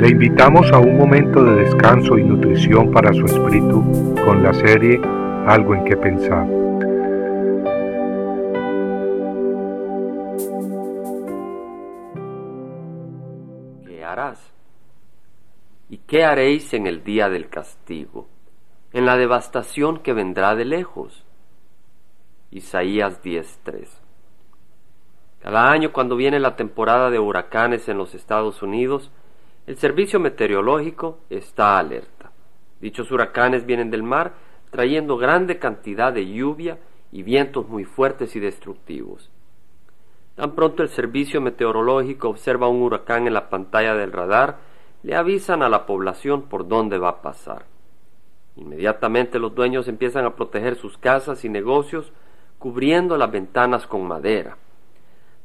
Le invitamos a un momento de descanso y nutrición para su espíritu con la serie Algo en que pensar. ¿Qué harás? ¿Y qué haréis en el día del castigo? En la devastación que vendrá de lejos. Isaías 10:3 Cada año cuando viene la temporada de huracanes en los Estados Unidos, el servicio meteorológico está alerta. Dichos huracanes vienen del mar trayendo grande cantidad de lluvia y vientos muy fuertes y destructivos. Tan pronto el servicio meteorológico observa un huracán en la pantalla del radar, le avisan a la población por dónde va a pasar. Inmediatamente los dueños empiezan a proteger sus casas y negocios cubriendo las ventanas con madera.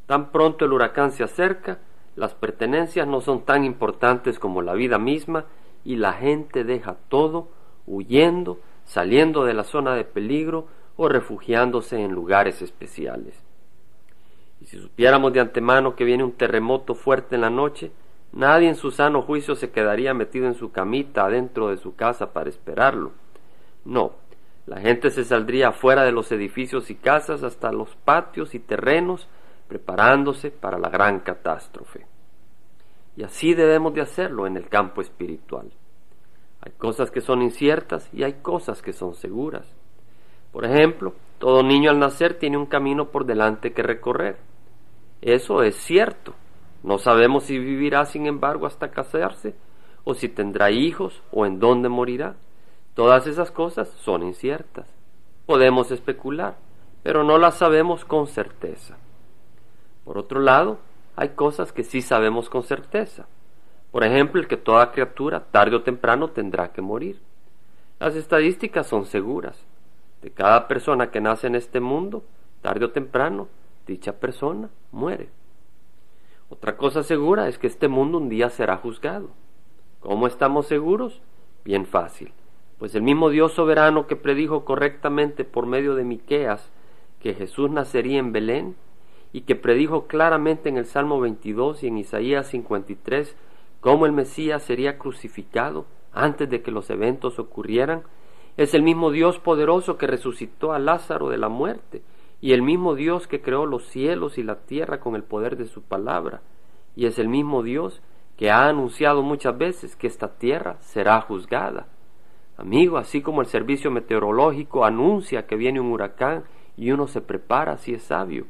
Tan pronto el huracán se acerca, las pertenencias no son tan importantes como la vida misma y la gente deja todo huyendo, saliendo de la zona de peligro o refugiándose en lugares especiales. Y si supiéramos de antemano que viene un terremoto fuerte en la noche, nadie en su sano juicio se quedaría metido en su camita adentro de su casa para esperarlo. No, la gente se saldría fuera de los edificios y casas hasta los patios y terrenos preparándose para la gran catástrofe. Y así debemos de hacerlo en el campo espiritual. Hay cosas que son inciertas y hay cosas que son seguras. Por ejemplo, todo niño al nacer tiene un camino por delante que recorrer. Eso es cierto. No sabemos si vivirá, sin embargo, hasta casarse, o si tendrá hijos, o en dónde morirá. Todas esas cosas son inciertas. Podemos especular, pero no las sabemos con certeza. Por otro lado, hay cosas que sí sabemos con certeza. Por ejemplo, el que toda criatura tarde o temprano tendrá que morir. Las estadísticas son seguras. De cada persona que nace en este mundo, tarde o temprano, dicha persona muere. Otra cosa segura es que este mundo un día será juzgado. ¿Cómo estamos seguros? Bien fácil. Pues el mismo Dios soberano que predijo correctamente por medio de Miqueas que Jesús nacería en Belén, y que predijo claramente en el Salmo 22 y en Isaías 53 cómo el Mesías sería crucificado antes de que los eventos ocurrieran, es el mismo Dios poderoso que resucitó a Lázaro de la muerte, y el mismo Dios que creó los cielos y la tierra con el poder de su palabra, y es el mismo Dios que ha anunciado muchas veces que esta tierra será juzgada. Amigo, así como el servicio meteorológico anuncia que viene un huracán y uno se prepara si es sabio,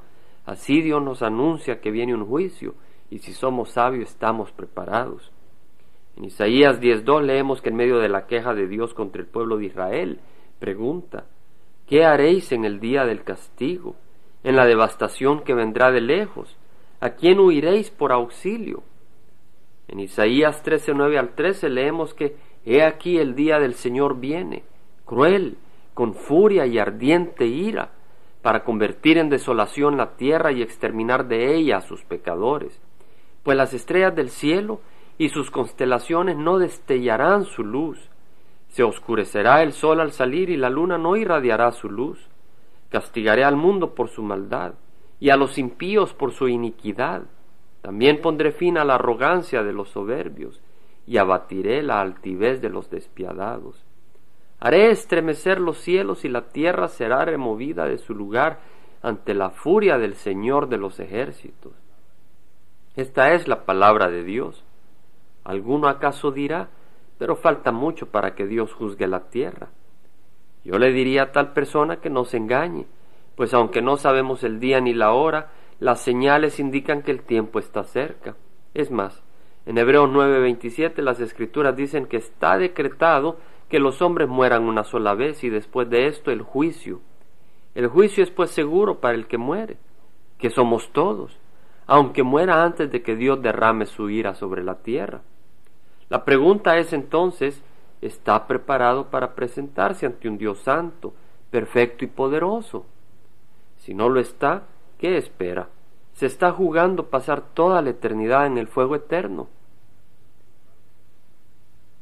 Así Dios nos anuncia que viene un juicio y si somos sabios estamos preparados. En Isaías 10.2 leemos que en medio de la queja de Dios contra el pueblo de Israel, pregunta, ¿qué haréis en el día del castigo, en la devastación que vendrá de lejos? ¿A quién huiréis por auxilio? En Isaías 13.9 al 13 leemos que He aquí el día del Señor viene, cruel, con furia y ardiente ira, para convertir en desolación la tierra y exterminar de ella a sus pecadores. Pues las estrellas del cielo y sus constelaciones no destellarán su luz. Se oscurecerá el sol al salir y la luna no irradiará su luz. Castigaré al mundo por su maldad y a los impíos por su iniquidad. También pondré fin a la arrogancia de los soberbios y abatiré la altivez de los despiadados. Haré estremecer los cielos y la tierra será removida de su lugar ante la furia del Señor de los ejércitos. Esta es la palabra de Dios. ¿Alguno acaso dirá, pero falta mucho para que Dios juzgue la tierra? Yo le diría a tal persona que no se engañe, pues aunque no sabemos el día ni la hora, las señales indican que el tiempo está cerca. Es más, en Hebreos 9:27 las escrituras dicen que está decretado que los hombres mueran una sola vez y después de esto el juicio. El juicio es pues seguro para el que muere, que somos todos, aunque muera antes de que Dios derrame su ira sobre la tierra. La pregunta es entonces, ¿está preparado para presentarse ante un Dios santo, perfecto y poderoso? Si no lo está, ¿qué espera? Se está jugando pasar toda la eternidad en el fuego eterno.